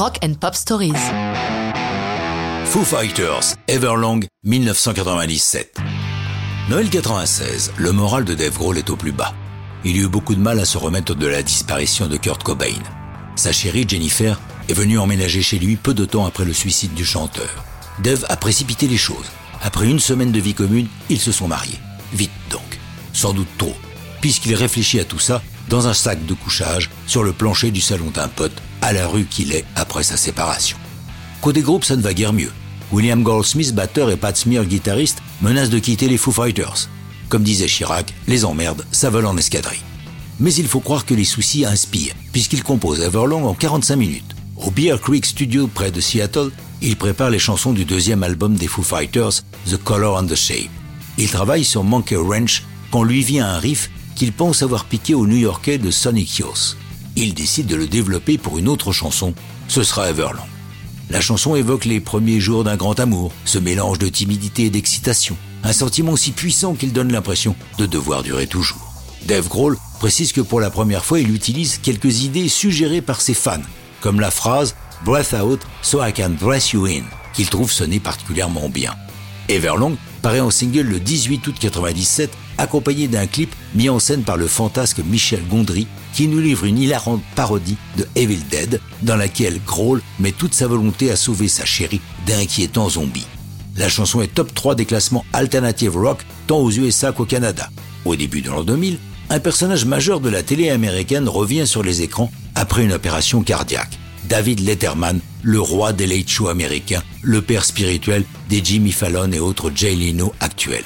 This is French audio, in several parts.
Rock and Pop Stories. Foo Fighters, Everlong, 1997. Noël 96, le moral de Dave Grohl est au plus bas. Il eut beaucoup de mal à se remettre de la disparition de Kurt Cobain. Sa chérie Jennifer est venue emménager chez lui peu de temps après le suicide du chanteur. Dave a précipité les choses. Après une semaine de vie commune, ils se sont mariés. Vite donc. Sans doute trop, puisqu'il réfléchit à tout ça dans un sac de couchage sur le plancher du salon d'un pote à la rue qu'il est après sa séparation. Côté groupe, ça ne va guère mieux. William Goldsmith, batteur, et Pat Smear, guitariste, menacent de quitter les Foo Fighters. Comme disait Chirac, les emmerdes, ça vole en escadrille. Mais il faut croire que les soucis inspirent, puisqu'il compose Everlong en 45 minutes. Au Bear Creek Studio près de Seattle, il prépare les chansons du deuxième album des Foo Fighters, The Color and the Shape. Il travaille sur Monkey Ranch quand lui vient un riff qu'il pense avoir piqué au New-Yorkais de Sonic Youth. Il décide de le développer pour une autre chanson, ce sera Everlong. La chanson évoque les premiers jours d'un grand amour, ce mélange de timidité et d'excitation, un sentiment si puissant qu'il donne l'impression de devoir durer toujours. Dave Grohl précise que pour la première fois, il utilise quelques idées suggérées par ses fans, comme la phrase Breath out so I can breath you in, qu'il trouve sonner particulièrement bien. Everlong paraît en single le 18 août 1997, accompagné d'un clip mis en scène par le fantasque Michel Gondry, qui nous livre une hilarante parodie de Evil Dead, dans laquelle Grohl met toute sa volonté à sauver sa chérie d'inquiétants zombies. La chanson est top 3 des classements alternative rock, tant aux USA qu'au Canada. Au début de l'an 2000, un personnage majeur de la télé américaine revient sur les écrans après une opération cardiaque. David Letterman, le roi des late shows américains, le père spirituel des Jimmy Fallon et autres Jay Leno actuels.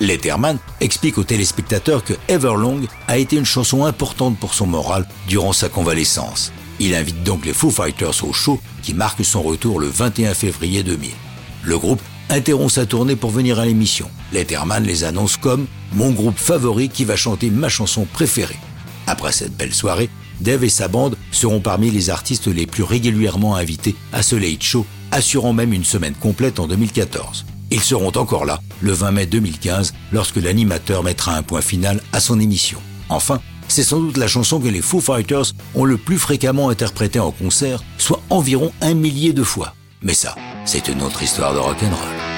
Letterman explique aux téléspectateurs que Everlong a été une chanson importante pour son moral durant sa convalescence. Il invite donc les Foo Fighters au show qui marque son retour le 21 février 2000. Le groupe interrompt sa tournée pour venir à l'émission. Letterman les annonce comme mon groupe favori qui va chanter ma chanson préférée. Après cette belle soirée, Dave et sa bande seront parmi les artistes les plus régulièrement invités à ce Late Show, assurant même une semaine complète en 2014. Ils seront encore là le 20 mai 2015 lorsque l'animateur mettra un point final à son émission. Enfin, c'est sans doute la chanson que les Foo Fighters ont le plus fréquemment interprétée en concert, soit environ un millier de fois. Mais ça, c'est une autre histoire de rock'n'roll.